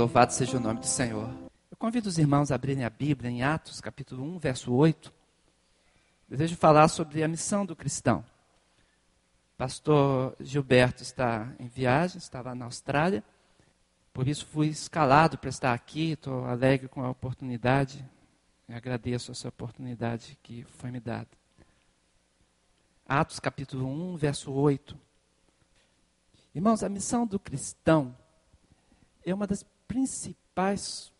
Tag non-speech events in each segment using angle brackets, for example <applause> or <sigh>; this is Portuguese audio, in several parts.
Louvado seja o nome do Senhor. Eu convido os irmãos a abrirem a Bíblia em Atos, capítulo 1, verso 8. Desejo falar sobre a missão do cristão. Pastor Gilberto está em viagem, estava na Austrália, por isso fui escalado para estar aqui. Estou alegre com a oportunidade. Eu agradeço essa oportunidade que foi me dada. Atos capítulo 1, verso 8. Irmãos, a missão do cristão é uma das principais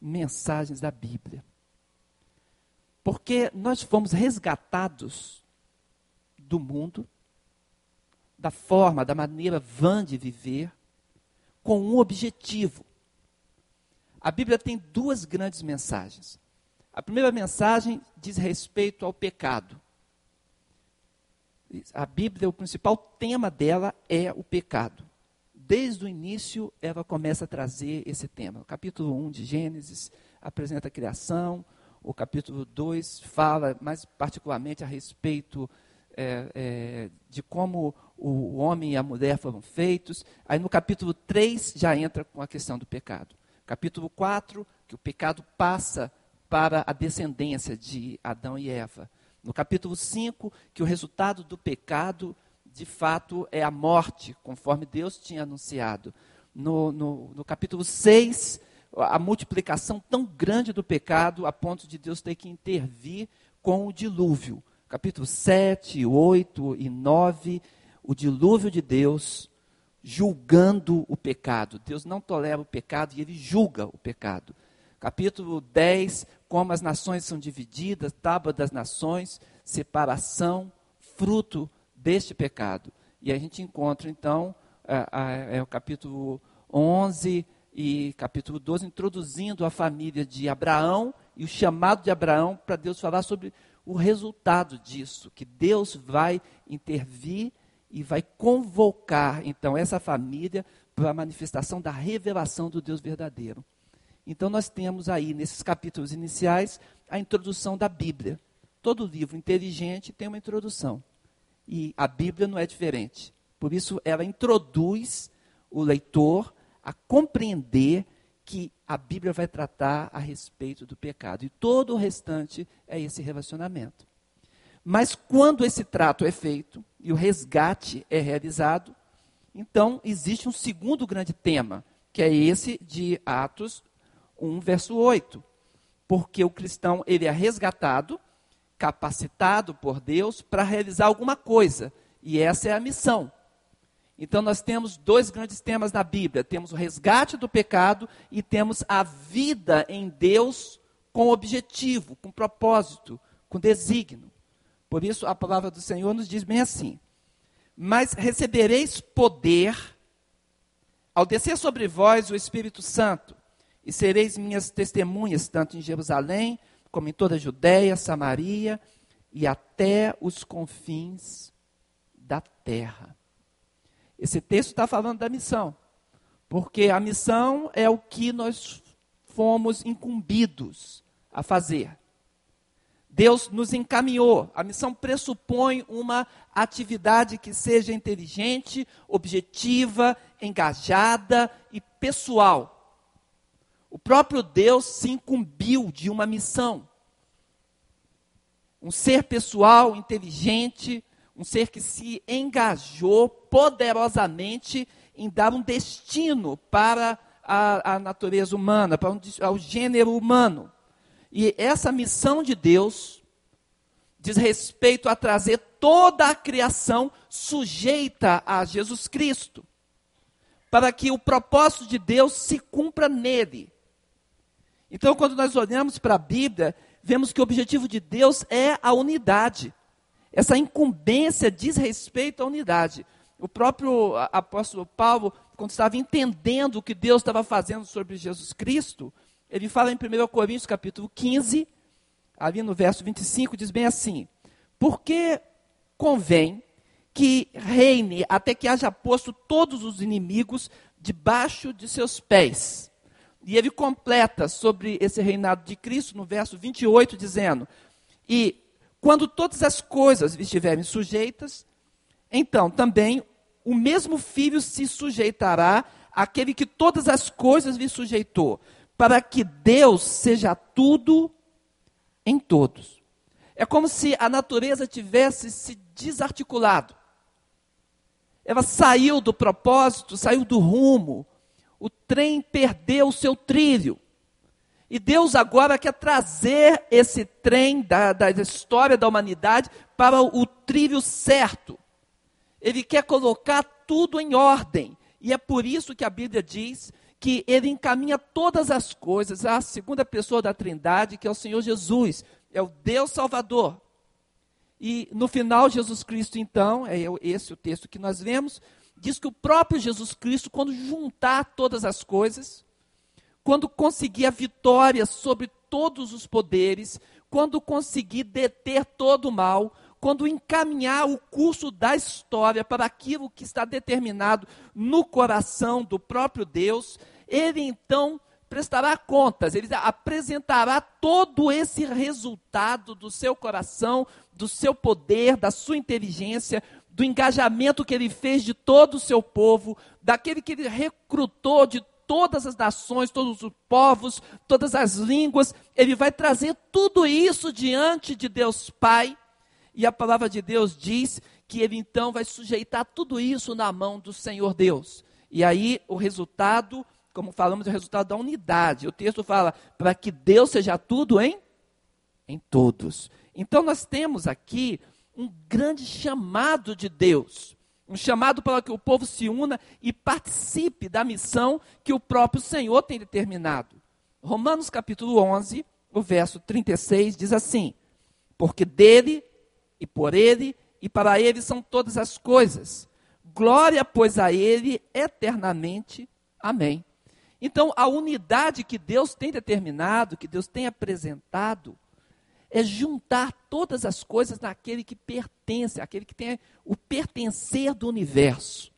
mensagens da Bíblia. Porque nós fomos resgatados do mundo, da forma, da maneira vã de viver, com um objetivo. A Bíblia tem duas grandes mensagens. A primeira mensagem diz respeito ao pecado. A Bíblia, o principal tema dela é o pecado. Desde o início, ela começa a trazer esse tema. O capítulo 1 de Gênesis apresenta a criação, o capítulo 2 fala mais particularmente a respeito é, é, de como o homem e a mulher foram feitos. Aí no capítulo 3 já entra com a questão do pecado. Capítulo 4, que o pecado passa para a descendência de Adão e Eva. No capítulo 5, que o resultado do pecado, de fato, é a morte, conforme Deus tinha anunciado. No, no, no capítulo 6, a multiplicação tão grande do pecado, a ponto de Deus ter que intervir com o dilúvio. Capítulo 7, 8 e 9, o dilúvio de Deus julgando o pecado. Deus não tolera o pecado e ele julga o pecado. Capítulo 10, como as nações são divididas, tábua das nações, separação, fruto deste pecado. E a gente encontra, então, é, o capítulo 11 e capítulo 12, introduzindo a família de Abraão e o chamado de Abraão para Deus falar sobre o resultado disso, que Deus vai intervir e vai convocar, então, essa família para a manifestação da revelação do Deus verdadeiro. Então, nós temos aí, nesses capítulos iniciais, a introdução da Bíblia. Todo livro inteligente tem uma introdução. E a Bíblia não é diferente. Por isso, ela introduz o leitor a compreender que a Bíblia vai tratar a respeito do pecado. E todo o restante é esse relacionamento. Mas quando esse trato é feito e o resgate é realizado, então existe um segundo grande tema, que é esse de Atos 1, verso 8. Porque o cristão, ele é resgatado, capacitado por Deus para realizar alguma coisa. E essa é a missão. Então nós temos dois grandes temas na Bíblia: temos o resgate do pecado e temos a vida em Deus com objetivo, com propósito, com desígnio. Por isso a palavra do Senhor nos diz bem assim: Mas recebereis poder ao descer sobre vós o Espírito Santo, e sereis minhas testemunhas, tanto em Jerusalém, como em toda a Judéia, Samaria e até os confins da terra. Esse texto está falando da missão, porque a missão é o que nós fomos incumbidos a fazer. Deus nos encaminhou. A missão pressupõe uma atividade que seja inteligente, objetiva, engajada e pessoal. O próprio Deus se incumbiu de uma missão. Um ser pessoal, inteligente, um ser que se engajou poderosamente em dar um destino para a, a natureza humana, para um, ao gênero humano. E essa missão de Deus diz respeito a trazer toda a criação sujeita a Jesus Cristo, para que o propósito de Deus se cumpra nele. Então, quando nós olhamos para a Bíblia, vemos que o objetivo de Deus é a unidade. Essa incumbência diz respeito à unidade. O próprio apóstolo Paulo, quando estava entendendo o que Deus estava fazendo sobre Jesus Cristo, ele fala em 1 Coríntios capítulo 15, ali no verso 25, diz bem assim: Porque convém que reine até que haja posto todos os inimigos debaixo de seus pés. E ele completa sobre esse reinado de Cristo no verso 28, dizendo: E quando todas as coisas estiverem sujeitas, então também o mesmo filho se sujeitará aquele que todas as coisas lhe sujeitou, para que Deus seja tudo em todos. É como se a natureza tivesse se desarticulado. Ela saiu do propósito, saiu do rumo. O trem perdeu o seu trilho. E Deus agora quer trazer esse trem da, da história da humanidade para o, o trilho certo. Ele quer colocar tudo em ordem. E é por isso que a Bíblia diz que ele encaminha todas as coisas à segunda pessoa da Trindade, que é o Senhor Jesus, é o Deus Salvador. E no final, Jesus Cristo, então, é esse o texto que nós vemos, diz que o próprio Jesus Cristo, quando juntar todas as coisas, quando conseguir a vitória sobre todos os poderes, quando conseguir deter todo o mal, quando encaminhar o curso da história para aquilo que está determinado no coração do próprio Deus, ele então prestará contas, ele apresentará todo esse resultado do seu coração, do seu poder, da sua inteligência, do engajamento que ele fez de todo o seu povo, daquele que ele recrutou de todas as nações, todos os povos, todas as línguas, ele vai trazer tudo isso diante de Deus Pai, e a palavra de Deus diz que ele então vai sujeitar tudo isso na mão do Senhor Deus. E aí o resultado como falamos, é o resultado da unidade. O texto fala para que Deus seja tudo em em todos. Então nós temos aqui um grande chamado de Deus, um chamado para que o povo se una e participe da missão que o próprio Senhor tem determinado. Romanos capítulo 11, o verso 36 diz assim: Porque dele e por ele e para ele são todas as coisas. Glória, pois, a ele eternamente. Amém. Então, a unidade que Deus tem determinado, que Deus tem apresentado, é juntar todas as coisas naquele que pertence, aquele que tem o pertencer do universo.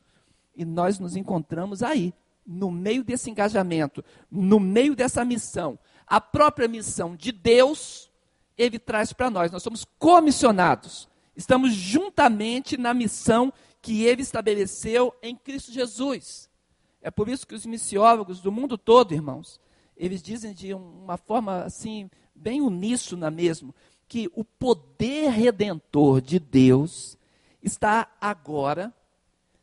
E nós nos encontramos aí, no meio desse engajamento, no meio dessa missão. A própria missão de Deus, ele traz para nós. Nós somos comissionados. Estamos juntamente na missão que ele estabeleceu em Cristo Jesus. É por isso que os missiólogos do mundo todo, irmãos, eles dizem de uma forma assim, bem uníssona mesmo, que o poder redentor de Deus está agora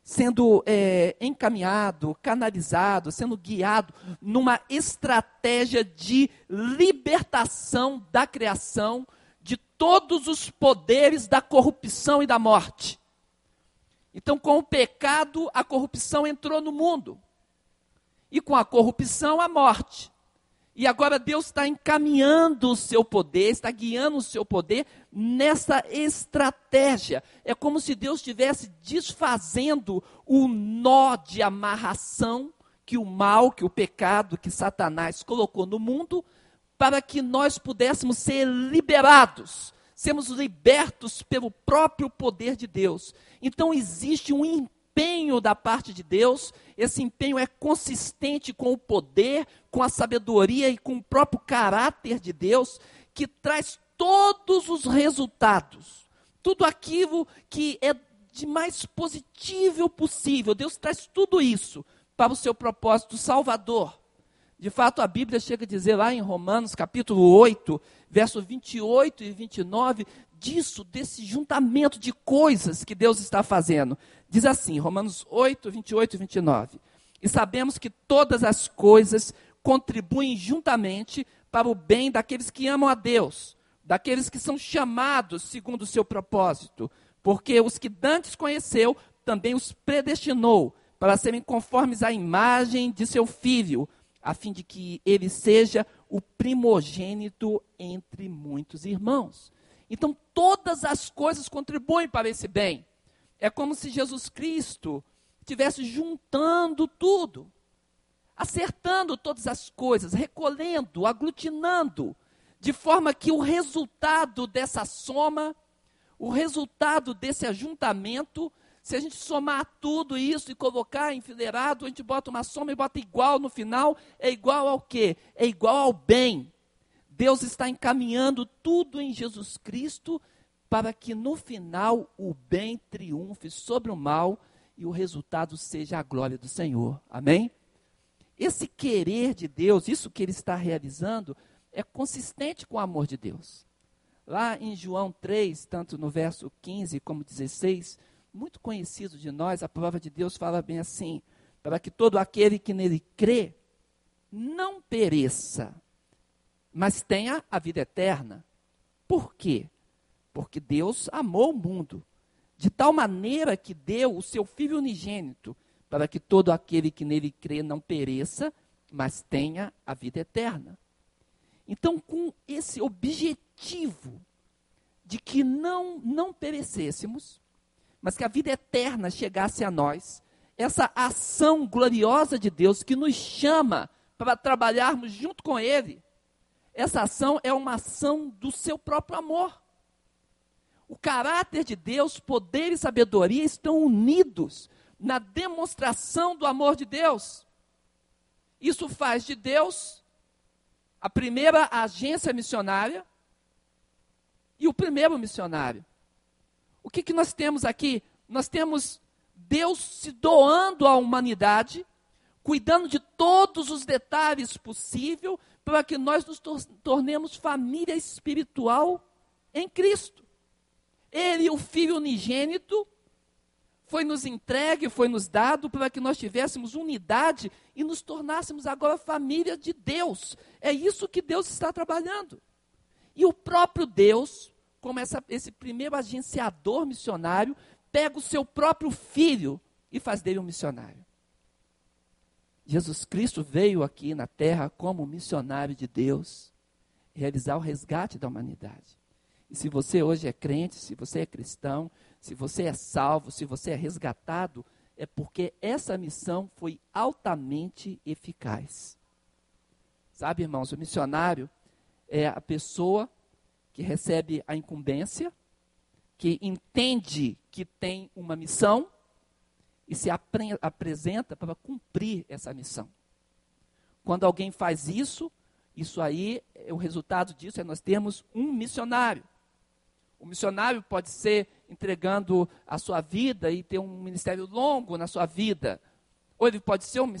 sendo é, encaminhado, canalizado, sendo guiado numa estratégia de libertação da criação de todos os poderes da corrupção e da morte. Então, com o pecado, a corrupção entrou no mundo e com a corrupção, a morte. E agora Deus está encaminhando o seu poder, está guiando o seu poder nessa estratégia. É como se Deus estivesse desfazendo o nó de amarração que o mal, que o pecado, que Satanás colocou no mundo, para que nós pudéssemos ser liberados, sermos libertos pelo próprio poder de Deus. Então existe um empenho da parte de Deus, esse empenho é consistente com o poder, com a sabedoria e com o próprio caráter de Deus, que traz todos os resultados, tudo aquilo que é de mais positivo possível. Deus traz tudo isso para o seu propósito salvador. De fato, a Bíblia chega a dizer lá em Romanos, capítulo 8, verso 28 e 29, disso, desse juntamento de coisas que Deus está fazendo. Diz assim, Romanos 8, 28 e 29. E sabemos que todas as coisas contribuem juntamente para o bem daqueles que amam a Deus, daqueles que são chamados segundo o seu propósito, porque os que dantes conheceu, também os predestinou para serem conformes à imagem de seu filho, a fim de que ele seja o primogênito entre muitos irmãos. Então, todas as coisas contribuem para esse bem. É como se Jesus Cristo estivesse juntando tudo, acertando todas as coisas, recolhendo, aglutinando, de forma que o resultado dessa soma, o resultado desse ajuntamento, se a gente somar tudo isso e colocar enfileirado, a gente bota uma soma e bota igual no final, é igual ao quê? É igual ao bem. Deus está encaminhando tudo em Jesus Cristo para que no final o bem triunfe sobre o mal e o resultado seja a glória do Senhor. Amém? esse querer de Deus, isso que ele está realizando, é consistente com o amor de Deus. Lá em João 3, tanto no verso 15 como 16, muito conhecido de nós, a palavra de Deus fala bem assim: para que todo aquele que nele crê não pereça, mas tenha a vida eterna. Por quê? Porque Deus amou o mundo de tal maneira que deu o seu Filho unigênito, para que todo aquele que nele crê não pereça, mas tenha a vida eterna. Então, com esse objetivo de que não, não perecêssemos, mas que a vida eterna chegasse a nós, essa ação gloriosa de Deus que nos chama para trabalharmos junto com Ele, essa ação é uma ação do seu próprio amor. O caráter de Deus, poder e sabedoria estão unidos na demonstração do amor de Deus. Isso faz de Deus a primeira agência missionária e o primeiro missionário. O que, que nós temos aqui? Nós temos Deus se doando à humanidade, cuidando de todos os detalhes possíveis, para que nós nos tornemos família espiritual em Cristo. Ele, o Filho unigênito, foi nos entregue, foi nos dado para que nós tivéssemos unidade e nos tornássemos agora família de Deus. É isso que Deus está trabalhando. E o próprio Deus, como essa, esse primeiro agenciador missionário, pega o seu próprio filho e faz dele um missionário. Jesus Cristo veio aqui na terra como missionário de Deus, realizar o resgate da humanidade. E se você hoje é crente, se você é cristão, se você é salvo, se você é resgatado, é porque essa missão foi altamente eficaz. Sabe, irmãos, o missionário é a pessoa que recebe a incumbência, que entende que tem uma missão e se apre apresenta para cumprir essa missão. Quando alguém faz isso, isso aí, o resultado disso é nós termos um missionário. O missionário pode ser entregando a sua vida e ter um ministério longo na sua vida. Ou ele pode ser um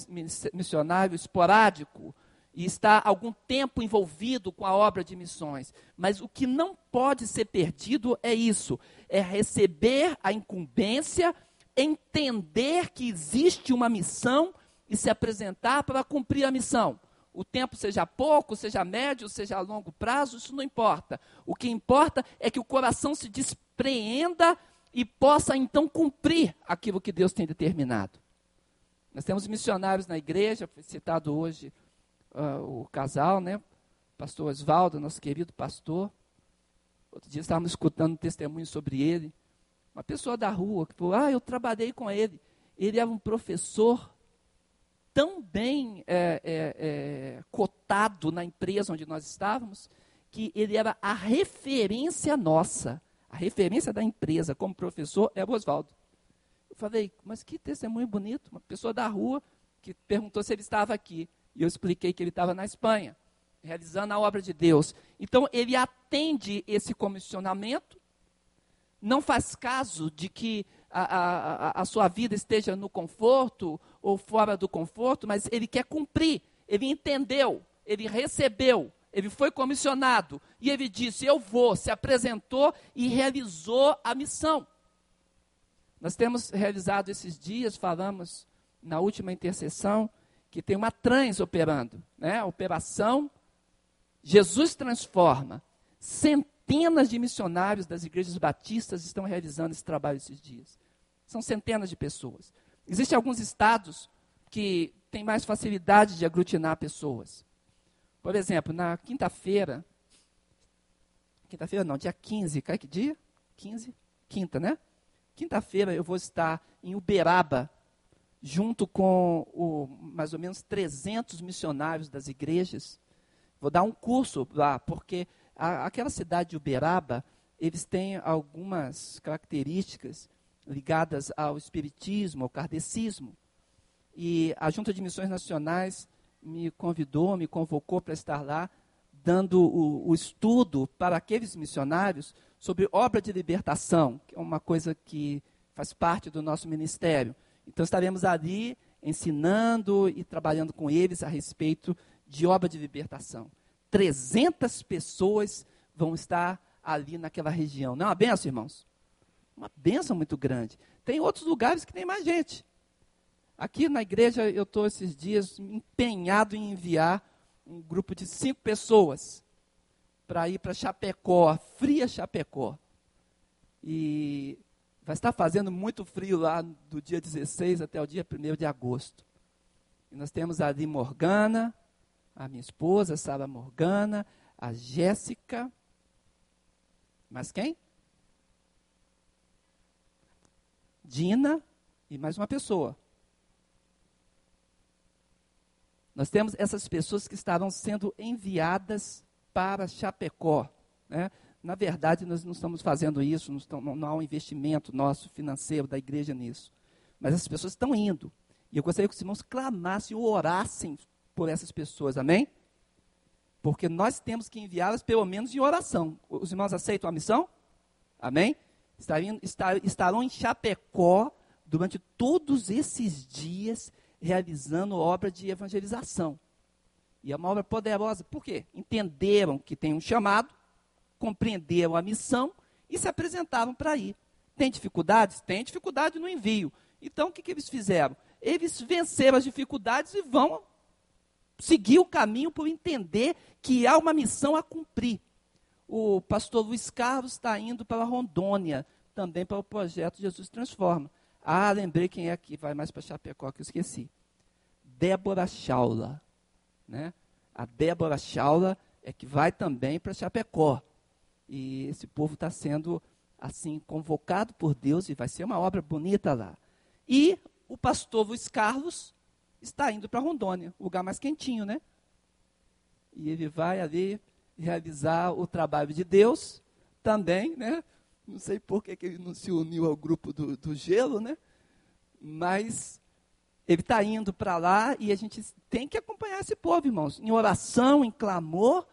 missionário esporádico e estar algum tempo envolvido com a obra de missões. Mas o que não pode ser perdido é isso: é receber a incumbência, entender que existe uma missão e se apresentar para cumprir a missão o tempo seja pouco, seja médio, seja a longo prazo, isso não importa. O que importa é que o coração se despreenda e possa então cumprir aquilo que Deus tem determinado. Nós temos missionários na igreja, foi citado hoje uh, o casal, né? Pastor Oswaldo, nosso querido pastor. Outro dia estávamos escutando um testemunho sobre ele. Uma pessoa da rua que falou: Ah, eu trabalhei com ele. Ele era um professor tão bem é, é, é, cotado na empresa onde nós estávamos, que ele era a referência nossa, a referência da empresa como professor é o Oswaldo. Eu falei, mas que testemunho bonito, uma pessoa da rua que perguntou se ele estava aqui. E eu expliquei que ele estava na Espanha, realizando a obra de Deus. Então, ele atende esse comissionamento, não faz caso de que a, a, a sua vida esteja no conforto ou fora do conforto, mas ele quer cumprir. Ele entendeu, ele recebeu, ele foi comissionado e ele disse: Eu vou, se apresentou e realizou a missão. Nós temos realizado esses dias, falamos na última intercessão, que tem uma trans operando, né? Operação Jesus transforma. Centenas de missionários das igrejas batistas estão realizando esse trabalho esses dias. São centenas de pessoas. Existem alguns estados que têm mais facilidade de aglutinar pessoas. Por exemplo, na quinta-feira, quinta-feira não, dia 15, cai que dia? 15? Quinta, né? Quinta-feira eu vou estar em Uberaba, junto com o, mais ou menos 300 missionários das igrejas. Vou dar um curso lá, porque a, aquela cidade de Uberaba, eles têm algumas características ligadas ao espiritismo, ao kardecismo. E a Junta de Missões Nacionais me convidou, me convocou para estar lá, dando o, o, estudo para aqueles missionários sobre obra de libertação, que é uma coisa que faz parte do nosso ministério. Então estaremos ali ensinando e trabalhando com eles a respeito de obra de libertação. 300 pessoas vão estar ali naquela região. Não é uma benção, irmãos? Uma benção muito grande. Tem outros lugares que tem mais gente. Aqui na igreja eu estou esses dias empenhado em enviar um grupo de cinco pessoas para ir para Chapecó, fria Chapecó. E vai estar fazendo muito frio lá do dia 16 até o dia 1 de agosto. E nós temos ali Morgana, a minha esposa, Sara Morgana, a Jéssica. Mas quem? Dina e mais uma pessoa. Nós temos essas pessoas que estavam sendo enviadas para Chapecó. Né? Na verdade, nós não estamos fazendo isso, não, estamos, não há um investimento nosso financeiro da igreja nisso. Mas essas pessoas estão indo. E eu gostaria que os irmãos clamassem orassem por essas pessoas, amém? Porque nós temos que enviá-las pelo menos em oração. Os irmãos aceitam a missão? Amém? estarão em Chapecó durante todos esses dias realizando obra de evangelização. E é uma obra poderosa. Por quê? Entenderam que tem um chamado, compreenderam a missão e se apresentaram para ir. Tem dificuldades? Tem dificuldade no envio. Então, o que, que eles fizeram? Eles venceram as dificuldades e vão seguir o caminho por entender que há uma missão a cumprir. O pastor Luiz Carlos está indo para Rondônia, também para o projeto Jesus Transforma. Ah, lembrei quem é que vai mais para Chapecó, que eu esqueci. Débora Chaula. Né? A Débora Chaula é que vai também para Chapecó. E esse povo está sendo, assim, convocado por Deus e vai ser uma obra bonita lá. E o pastor Luiz Carlos está indo para Rondônia, lugar mais quentinho, né? E ele vai ali realizar o trabalho de Deus também, né? Não sei por que, que ele não se uniu ao grupo do, do gelo, né? Mas ele está indo para lá e a gente tem que acompanhar esse povo, irmãos, em oração, em clamor,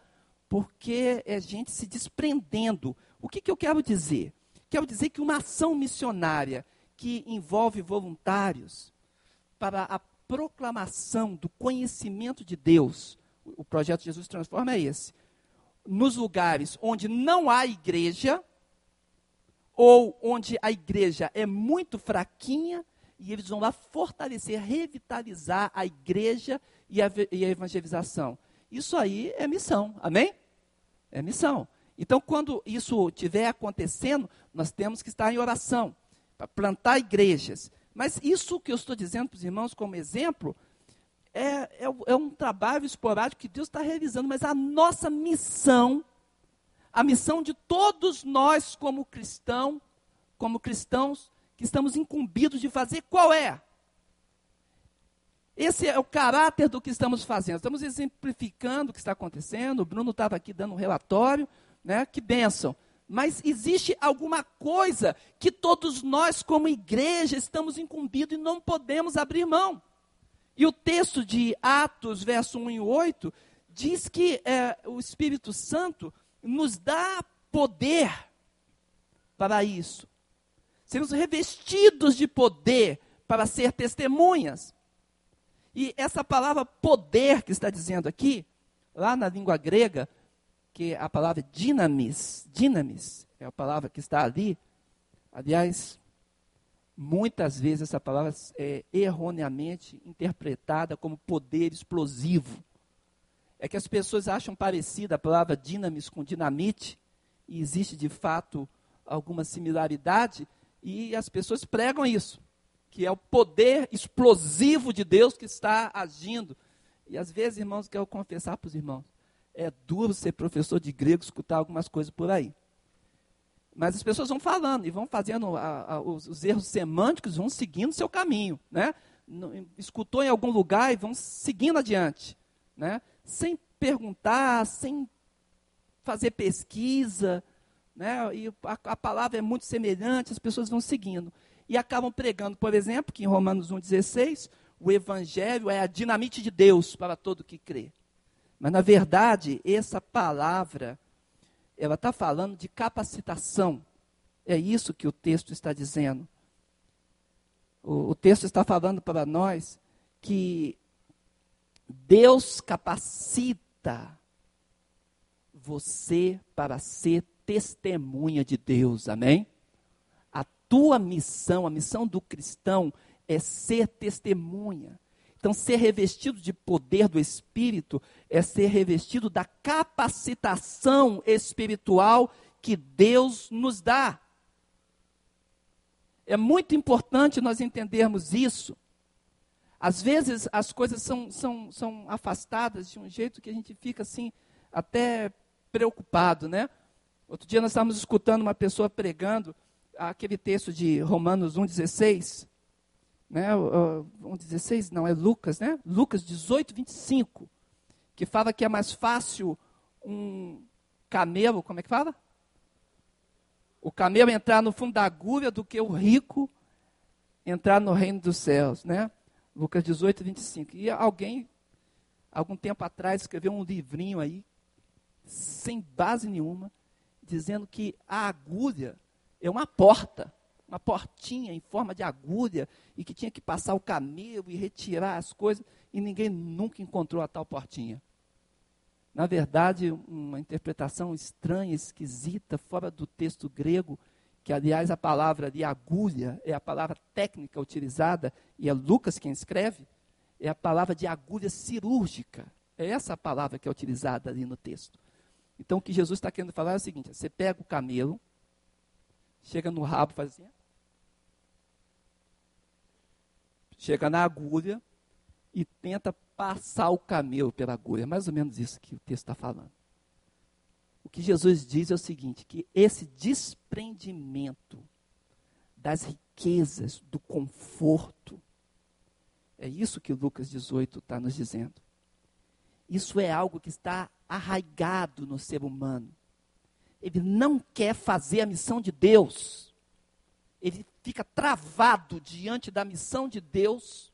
porque é gente se desprendendo. O que, que eu quero dizer? Quero dizer que uma ação missionária que envolve voluntários para a proclamação do conhecimento de Deus, o projeto Jesus Transforma é esse. Nos lugares onde não há igreja, ou onde a igreja é muito fraquinha, e eles vão lá fortalecer, revitalizar a igreja e a, e a evangelização. Isso aí é missão, amém? É missão. Então, quando isso estiver acontecendo, nós temos que estar em oração para plantar igrejas. Mas isso que eu estou dizendo para os irmãos como exemplo é, é, é um trabalho esporádico que Deus está realizando, mas a nossa missão, a missão de todos nós como cristão, como cristãos, que estamos incumbidos de fazer, qual é? Esse é o caráter do que estamos fazendo. Estamos exemplificando o que está acontecendo. O Bruno estava aqui dando um relatório, né? Que bênção. Mas existe alguma coisa que todos nós, como igreja, estamos incumbidos e não podemos abrir mão. E o texto de Atos, verso 1 e 8, diz que é, o Espírito Santo nos dá poder para isso. Sermos revestidos de poder para ser testemunhas. E essa palavra poder que está dizendo aqui, lá na língua grega, que é a palavra dinamis, dinamis, é a palavra que está ali. Aliás, muitas vezes essa palavra é erroneamente interpretada como poder explosivo. É que as pessoas acham parecida a palavra dinamis com dinamite, e existe de fato alguma similaridade, e as pessoas pregam isso que é o poder explosivo de Deus que está agindo. E às vezes, irmãos, quero confessar para os irmãos, é duro ser professor de grego, escutar algumas coisas por aí. Mas as pessoas vão falando e vão fazendo a, a, os, os, erros semânticos, vão seguindo seu caminho, né? escutou em algum lugar e vão seguindo adiante, né? Sem perguntar, sem fazer pesquisa, né? E a, a palavra é muito semelhante, as pessoas vão seguindo e acabam pregando, por exemplo, que em Romanos 1,16, o Evangelho é a dinamite de Deus para todo que crê. Mas, na verdade, essa palavra, ela está falando de capacitação. É isso que o texto está dizendo. O, o texto está falando para nós que Deus capacita você para ser testemunha de Deus, amém? A tua missão, a missão do cristão é ser testemunha. Então, ser revestido de poder do Espírito é ser revestido da capacitação espiritual que Deus nos dá. É muito importante nós entendermos isso. Às vezes as coisas são, são, são afastadas de um jeito que a gente fica assim, até preocupado, né? Outro dia nós estávamos escutando uma pessoa pregando aquele texto de Romanos 1,16. Né? 1,16 não, é Lucas, né? Lucas 18, 25. Que fala que é mais fácil um camelo, como é que fala? O camelo entrar no fundo da agulha do que o rico entrar no reino dos céus, né? Lucas 18, 25. E alguém, algum tempo atrás, escreveu um livrinho aí, sem base nenhuma, dizendo que a agulha é uma porta, uma portinha em forma de agulha, e que tinha que passar o camelo e retirar as coisas, e ninguém nunca encontrou a tal portinha. Na verdade, uma interpretação estranha, esquisita, fora do texto grego, que aliás a palavra de agulha é a palavra técnica utilizada, e é Lucas quem escreve, é a palavra de agulha cirúrgica. É essa a palavra que é utilizada ali no texto. Então o que Jesus está querendo falar é o seguinte: você pega o camelo, chega no rabo, faz assim, chega na agulha e tenta passar o camelo pela agulha. É mais ou menos isso que o texto está falando. O que Jesus diz é o seguinte: que esse desprendimento das riquezas, do conforto, é isso que Lucas 18 está nos dizendo. Isso é algo que está arraigado no ser humano. Ele não quer fazer a missão de Deus. Ele fica travado diante da missão de Deus,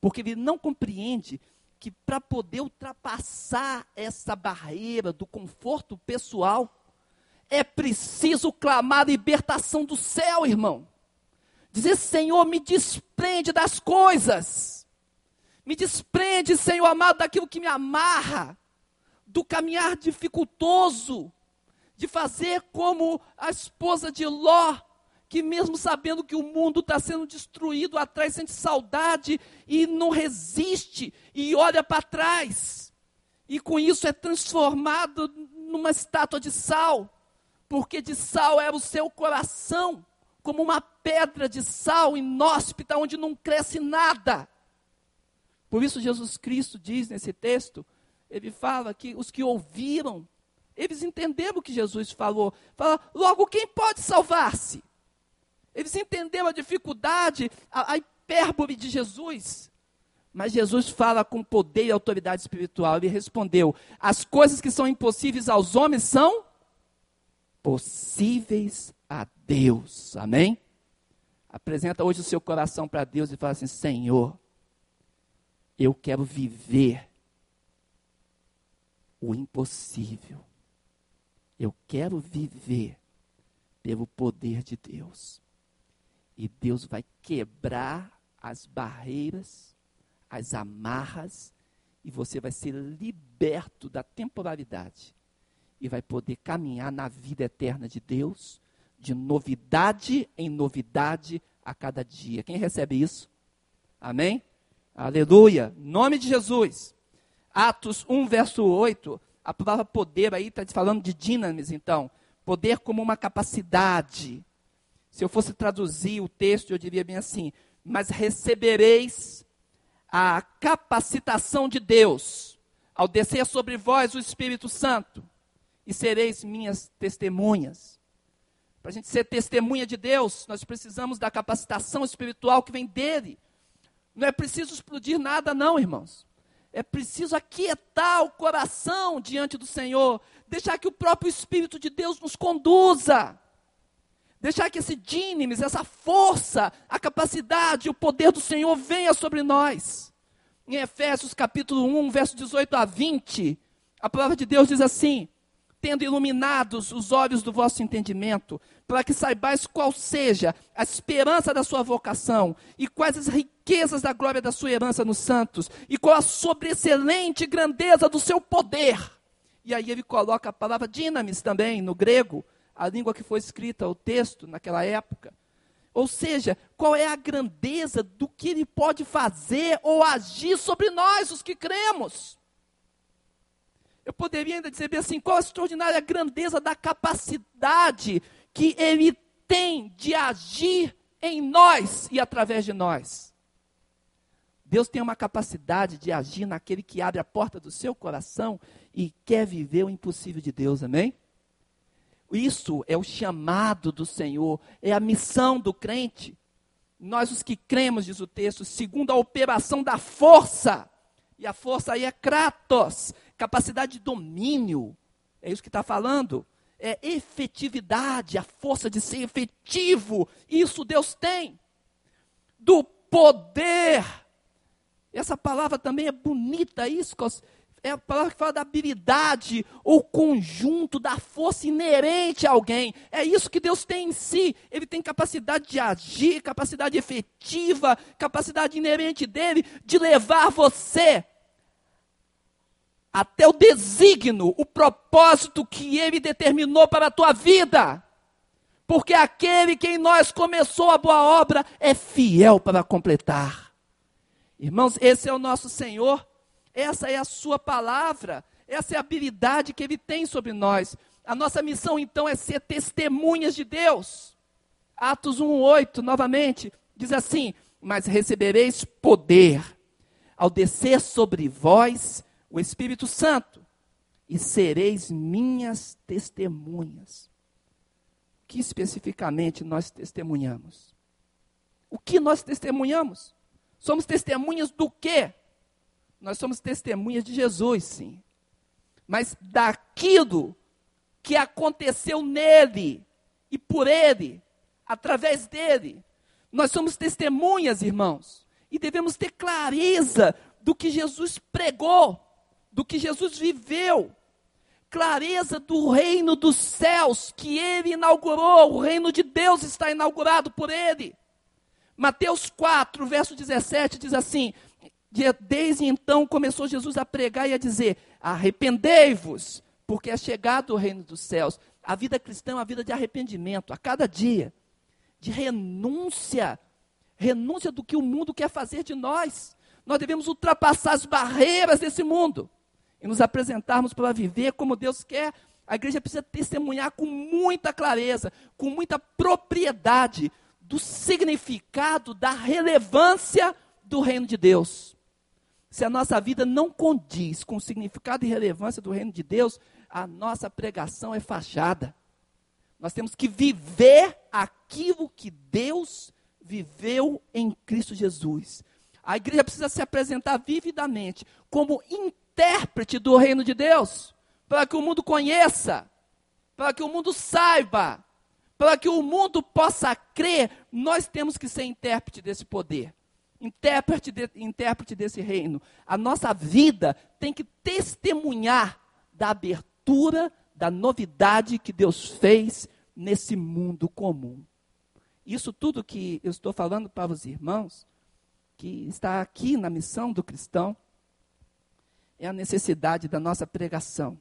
porque ele não compreende que para poder ultrapassar essa barreira do conforto pessoal, é preciso clamar a libertação do céu, irmão. Dizer, Senhor, me desprende das coisas. Me desprende, Senhor amado, daquilo que me amarra, do caminhar dificultoso, de fazer como a esposa de Ló, que mesmo sabendo que o mundo está sendo destruído atrás, sente saudade e não resiste e olha para trás. E com isso é transformado numa estátua de sal, porque de sal era o seu coração, como uma pedra de sal inóspita, onde não cresce nada. Por isso Jesus Cristo diz nesse texto, ele fala que os que ouviram, eles entenderam o que Jesus falou. Fala, logo quem pode salvar-se? Eles entenderam a dificuldade, a, a hipérbole de Jesus. Mas Jesus fala com poder e autoridade espiritual. Ele respondeu: As coisas que são impossíveis aos homens são possíveis a Deus. Amém? Apresenta hoje o seu coração para Deus e fala assim: Senhor, eu quero viver o impossível. Eu quero viver pelo poder de Deus. E Deus vai quebrar as barreiras, as amarras, e você vai ser liberto da temporalidade. E vai poder caminhar na vida eterna de Deus, de novidade em novidade a cada dia. Quem recebe isso? Amém? Aleluia. Nome de Jesus. Atos 1, verso 8. A palavra poder aí está falando de dinamis, então. Poder como uma capacidade se eu fosse traduzir o texto, eu diria bem assim: Mas recebereis a capacitação de Deus ao descer sobre vós o Espírito Santo, e sereis minhas testemunhas. Para a gente ser testemunha de Deus, nós precisamos da capacitação espiritual que vem dele. Não é preciso explodir nada, não, irmãos. É preciso aquietar o coração diante do Senhor, deixar que o próprio Espírito de Deus nos conduza. Deixar que esse dínimes, essa força, a capacidade, o poder do Senhor venha sobre nós. Em Efésios capítulo 1, verso 18 a 20, a palavra de Deus diz assim: tendo iluminados os olhos do vosso entendimento, para que saibais qual seja a esperança da sua vocação, e quais as riquezas da glória da sua herança nos santos, e qual a sobreexcelente grandeza do seu poder. E aí ele coloca a palavra dinamis também, no grego, a língua que foi escrita, o texto naquela época. Ou seja, qual é a grandeza do que ele pode fazer ou agir sobre nós, os que cremos. Eu poderia ainda dizer assim: qual a extraordinária grandeza da capacidade que Ele tem de agir em nós e através de nós. Deus tem uma capacidade de agir naquele que abre a porta do seu coração e quer viver o impossível de Deus, amém? Isso é o chamado do Senhor, é a missão do crente. Nós, os que cremos, diz o texto, segundo a operação da força, e a força aí é Kratos, capacidade de domínio. É isso que está falando. É efetividade, a força de ser efetivo. Isso Deus tem. Do poder. Essa palavra também é bonita, isso. É a palavra que fala da habilidade ou conjunto da força inerente a alguém. É isso que Deus tem em si. Ele tem capacidade de agir, capacidade efetiva, capacidade inerente dele de levar você até o desígnio, o propósito que ele determinou para a tua vida. Porque aquele que em nós começou a boa obra é fiel para completar. Irmãos, esse é o nosso Senhor, essa é a sua palavra, essa é a habilidade que ele tem sobre nós. A nossa missão então é ser testemunhas de Deus. Atos 1:8, novamente, diz assim: "Mas recebereis poder ao descer sobre vós o Espírito Santo, e sereis minhas testemunhas. O que especificamente nós testemunhamos? O que nós testemunhamos? Somos testemunhas do quê? Nós somos testemunhas de Jesus, sim. Mas daquilo que aconteceu nele e por ele, através dele. Nós somos testemunhas, irmãos, e devemos ter clareza do que Jesus pregou do que Jesus viveu, clareza do reino dos céus que ele inaugurou, o reino de Deus está inaugurado por ele. Mateus 4, verso 17 diz assim: Desde então começou Jesus a pregar e a dizer: Arrependei-vos, porque é chegado o reino dos céus. A vida cristã é uma vida de arrependimento a cada dia, de renúncia, renúncia do que o mundo quer fazer de nós. Nós devemos ultrapassar as barreiras desse mundo e nos apresentarmos para viver como Deus quer, a igreja precisa testemunhar com muita clareza, com muita propriedade do significado, da relevância do reino de Deus. Se a nossa vida não condiz com o significado e relevância do reino de Deus, a nossa pregação é fachada. Nós temos que viver aquilo que Deus viveu em Cristo Jesus. A igreja precisa se apresentar vividamente como intérprete do reino de Deus, para que o mundo conheça, para que o mundo saiba, para que o mundo possa crer, nós temos que ser intérprete desse poder, intérprete, de, intérprete desse reino. A nossa vida tem que testemunhar da abertura, da novidade que Deus fez nesse mundo comum. Isso tudo que eu estou falando para os irmãos, que está aqui na missão do cristão, é a necessidade da nossa pregação.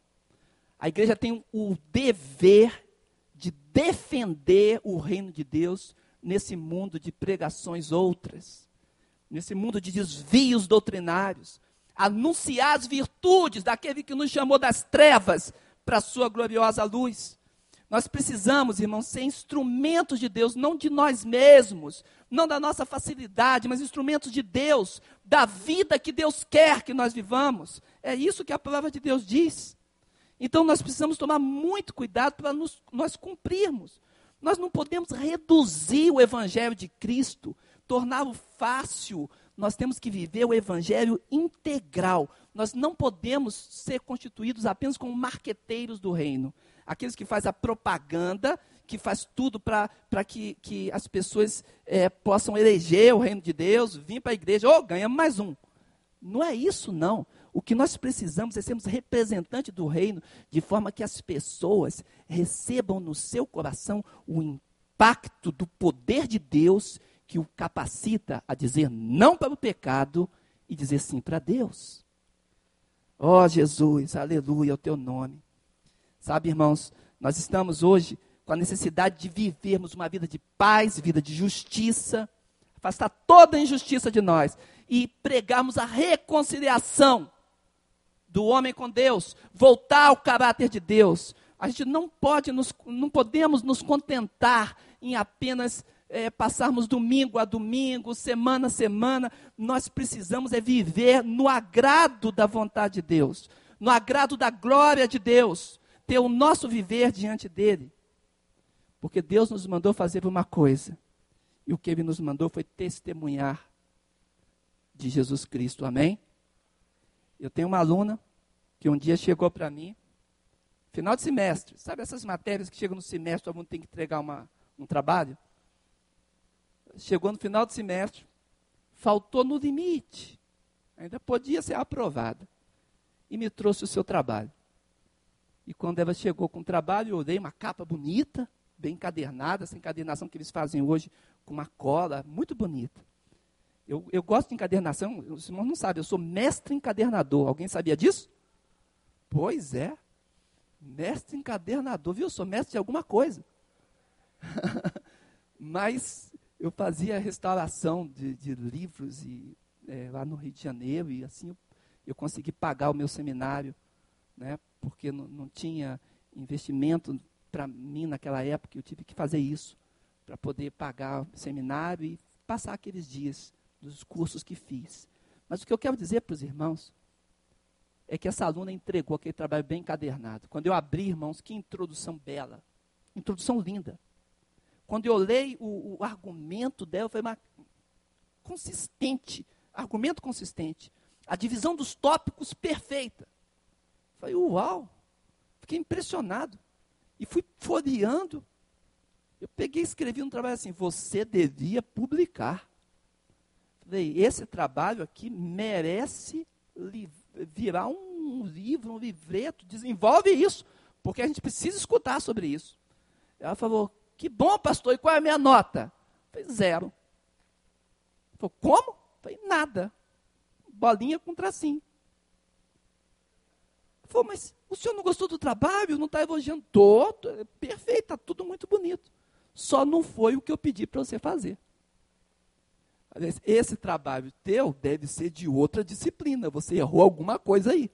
A igreja tem o dever de defender o reino de Deus nesse mundo de pregações outras, nesse mundo de desvios doutrinários, anunciar as virtudes daquele que nos chamou das trevas para a sua gloriosa luz. Nós precisamos, irmãos, ser instrumentos de Deus, não de nós mesmos, não da nossa facilidade, mas instrumentos de Deus, da vida que Deus quer que nós vivamos. É isso que a palavra de Deus diz. Então nós precisamos tomar muito cuidado para nós cumprirmos. Nós não podemos reduzir o evangelho de Cristo, torná-lo fácil. Nós temos que viver o evangelho integral. Nós não podemos ser constituídos apenas como marqueteiros do reino. Aqueles que fazem a propaganda, que faz tudo para que, que as pessoas é, possam eleger o reino de Deus, vir para a igreja, ou oh, ganhamos mais um. Não é isso, não. O que nós precisamos é sermos representantes do reino, de forma que as pessoas recebam no seu coração o impacto do poder de Deus que o capacita a dizer não para o pecado e dizer sim para Deus. Ó oh, Jesus, aleluia, é o teu nome. Sabe, irmãos, nós estamos hoje com a necessidade de vivermos uma vida de paz, vida de justiça, afastar toda a injustiça de nós e pregarmos a reconciliação do homem com Deus, voltar ao caráter de Deus. A gente não pode, nos, não podemos nos contentar em apenas é, passarmos domingo a domingo, semana a semana. Nós precisamos é viver no agrado da vontade de Deus, no agrado da glória de Deus, ter o nosso viver diante dele. Porque Deus nos mandou fazer uma coisa, e o que ele nos mandou foi testemunhar de Jesus Cristo. Amém? Eu tenho uma aluna que um dia chegou para mim, final de semestre, sabe essas matérias que chegam no semestre, todo mundo tem que entregar uma, um trabalho? Chegou no final do semestre, faltou no limite, ainda podia ser aprovada, e me trouxe o seu trabalho. E quando ela chegou com o trabalho, eu olhei uma capa bonita, bem encadernada, essa encadernação que eles fazem hoje com uma cola, muito bonita. Eu, eu gosto de encadernação, o Simão não sabe, eu sou mestre encadernador. Alguém sabia disso? Pois é. Mestre encadernador, viu? Eu sou mestre de alguma coisa. <laughs> Mas eu fazia restauração de, de livros e, é, lá no Rio de Janeiro e assim eu, eu consegui pagar o meu seminário, né? Porque não, não tinha investimento para mim naquela época, eu tive que fazer isso para poder pagar o seminário e passar aqueles dias dos cursos que fiz. Mas o que eu quero dizer para os irmãos é que essa aluna entregou aquele trabalho bem encadernado. Quando eu abri, irmãos, que introdução bela. Introdução linda. Quando eu leio o, o argumento dela, foi uma consistente, argumento consistente. A divisão dos tópicos perfeita. Falei, uau! Fiquei impressionado. E fui folheando. Eu peguei e escrevi um trabalho assim: você devia publicar esse trabalho aqui merece virar um livro, um livreto, desenvolve isso, porque a gente precisa escutar sobre isso. Ela falou, que bom, pastor, e qual é a minha nota? Falei, zero. Falei, como? Falei, nada. Bolinha com tracinho. Falei, mas o senhor não gostou do trabalho? Não está elogiando? Tô, tô, perfeito, está tudo muito bonito. Só não foi o que eu pedi para você fazer. Esse trabalho teu deve ser de outra disciplina. Você errou alguma coisa aí.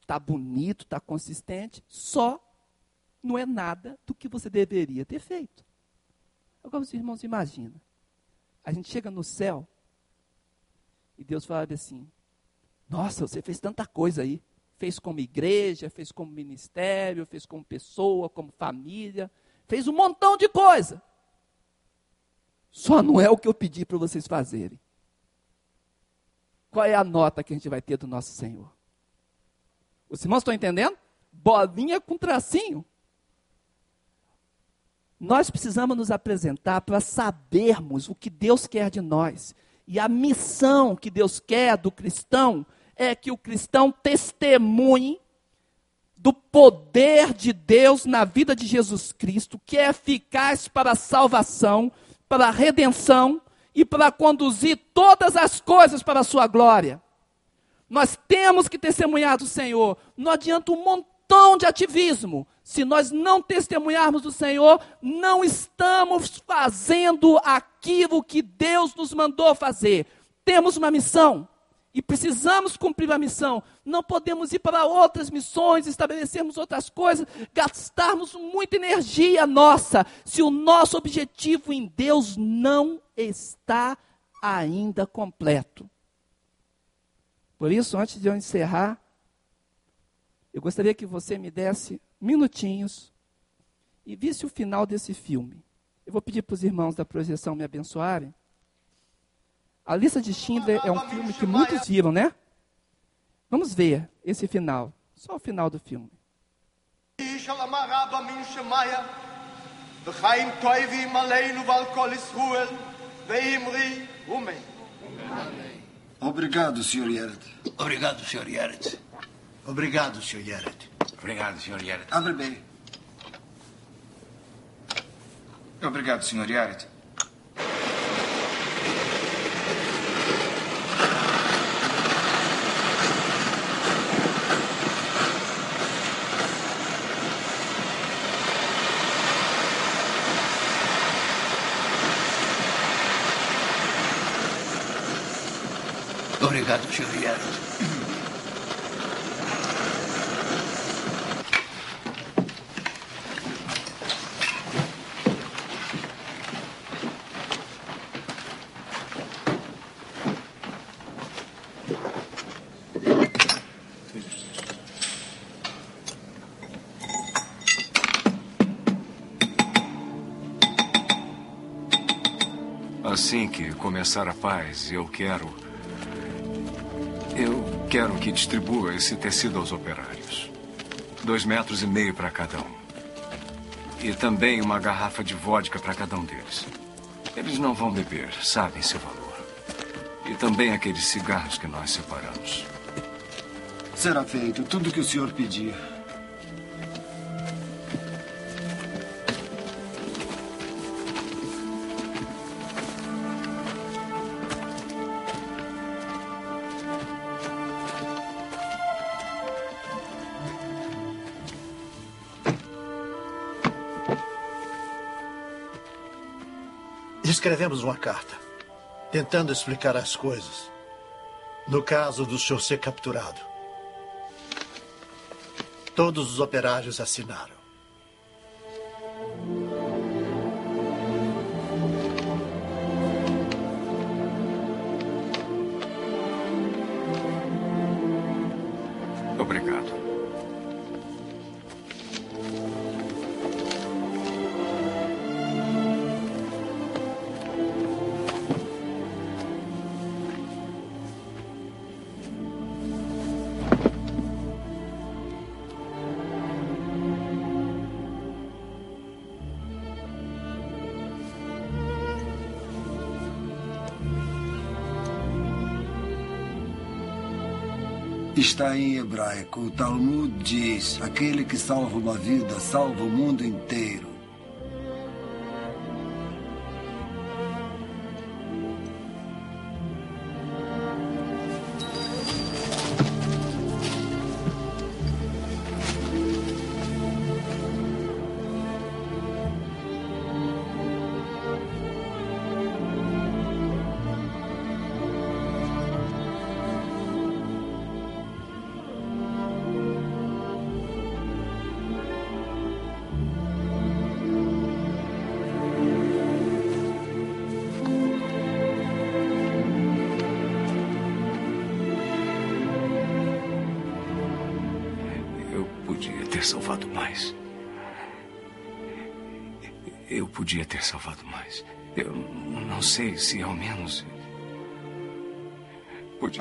Está bonito, está consistente, só não é nada do que você deveria ter feito. Agora, os irmãos, imagina. A gente chega no céu e Deus fala assim: Nossa, você fez tanta coisa aí. Fez como igreja, fez como ministério, fez como pessoa, como família, fez um montão de coisa. Só não é o que eu pedi para vocês fazerem. Qual é a nota que a gente vai ter do nosso Senhor? Os irmãos estão entendendo? Bolinha com tracinho. Nós precisamos nos apresentar para sabermos o que Deus quer de nós. E a missão que Deus quer do cristão é que o cristão testemunhe do poder de Deus na vida de Jesus Cristo, que é eficaz para a salvação, para a redenção e para conduzir todas as coisas para a sua glória. Nós temos que testemunhar do Senhor. Não adianta um montão de ativismo. Se nós não testemunharmos do Senhor, não estamos fazendo aquilo que Deus nos mandou fazer. Temos uma missão e precisamos cumprir a missão. Não podemos ir para outras missões, estabelecermos outras coisas, gastarmos muita energia nossa, se o nosso objetivo em Deus não está ainda completo. Por isso, antes de eu encerrar, eu gostaria que você me desse minutinhos e visse o final desse filme. Eu vou pedir para os irmãos da projeção me abençoarem. A Lista de Schindler é um filme que muitos viram, né? Vamos ver esse final. Só o final do filme. Obrigado, Sr. Yeret. Obrigado, Sr. Yeret. Obrigado, Sr. Yeret. Obrigado, Sr. Yeret. Abre bem. Obrigado, Sr. Yaret. Obrigado, Sr. Yeret. Começar a paz, eu quero. Eu quero que distribua esse tecido aos operários. Dois metros e meio para cada um. E também uma garrafa de vodka para cada um deles. Eles não vão beber, sabem seu valor. E também aqueles cigarros que nós separamos. Será feito tudo o que o senhor pedir. Escrevemos uma carta, tentando explicar as coisas. No caso do senhor ser capturado. Todos os operários assinaram. Está em hebraico. O Talmud diz: aquele que salva uma vida salva o mundo inteiro.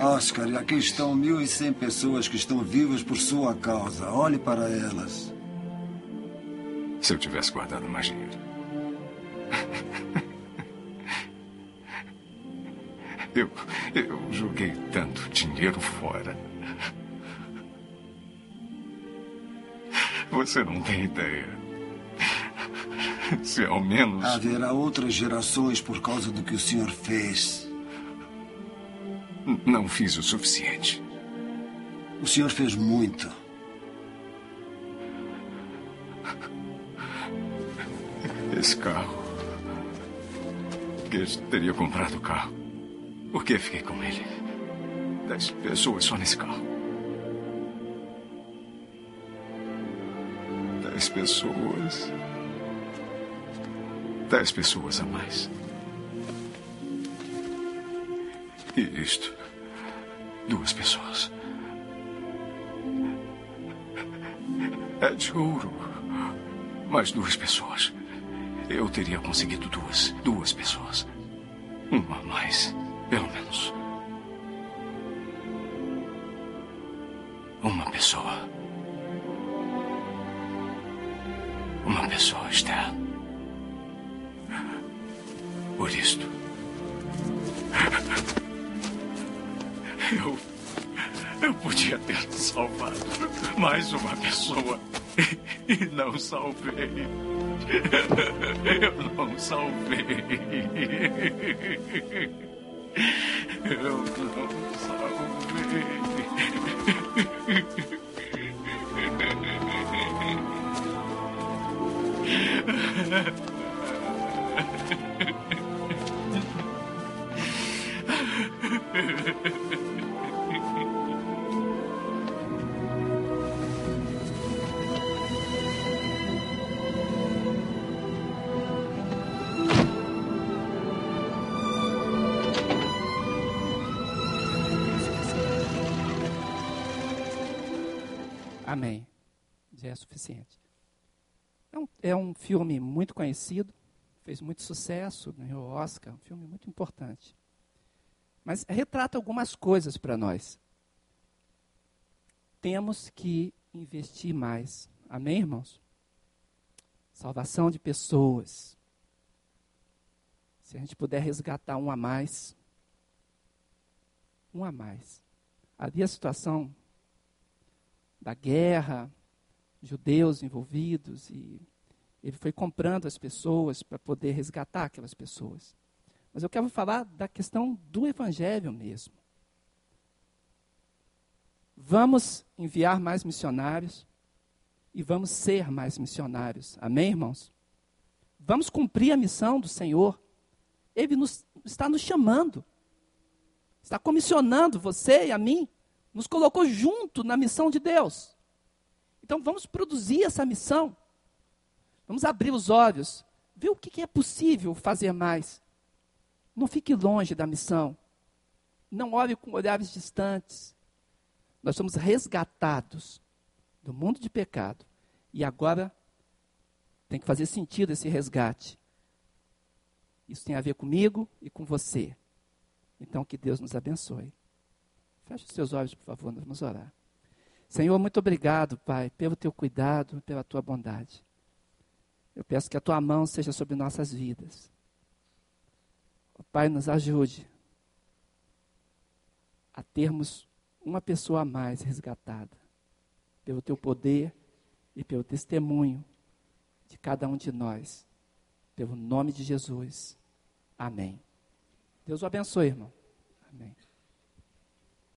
Oscar, e aqui estão 1.100 pessoas que estão vivas por sua causa. Olhe para elas. Se eu tivesse guardado mais dinheiro. <laughs> Eu, eu joguei tanto dinheiro fora. Você não tem ideia. Se ao menos. Haverá outras gerações por causa do que o senhor fez. Não fiz o suficiente. O senhor fez muito. Esse carro. Que teria comprado o carro. Por que fiquei com ele? Dez pessoas só nesse carro. Dez pessoas. Dez pessoas a mais. Isto. Duas pessoas. É de ouro. Mais duas pessoas. Eu teria conseguido duas. Duas pessoas. Uma a mais. Pelo menos. Uma pessoa. Uma pessoa, Esther. Por isto. Salvado mais uma pessoa. <laughs> E não salvei. Eu não salvei. Eu não salvei. <laughs> é suficiente. É um, é um filme muito conhecido, fez muito sucesso, ganhou Oscar, um filme muito importante. Mas retrata algumas coisas para nós. Temos que investir mais. Amém, irmãos? Salvação de pessoas. Se a gente puder resgatar um a mais, um a mais. Ali a situação da guerra, judeus envolvidos, e ele foi comprando as pessoas para poder resgatar aquelas pessoas. Mas eu quero falar da questão do evangelho mesmo. Vamos enviar mais missionários e vamos ser mais missionários. Amém, irmãos? Vamos cumprir a missão do Senhor. Ele nos, está nos chamando. Está comissionando você e a mim nos colocou junto na missão de Deus. Então vamos produzir essa missão. Vamos abrir os olhos, ver o que é possível fazer mais. Não fique longe da missão. Não olhe com olhares distantes. Nós somos resgatados do mundo de pecado. E agora tem que fazer sentido esse resgate. Isso tem a ver comigo e com você. Então que Deus nos abençoe. Feche os seus olhos, por favor, nós vamos orar. Senhor, muito obrigado, Pai, pelo teu cuidado, pela tua bondade. Eu peço que a tua mão seja sobre nossas vidas. Pai, nos ajude a termos uma pessoa a mais resgatada, pelo teu poder e pelo testemunho de cada um de nós. Pelo nome de Jesus. Amém. Deus o abençoe, irmão. Amém.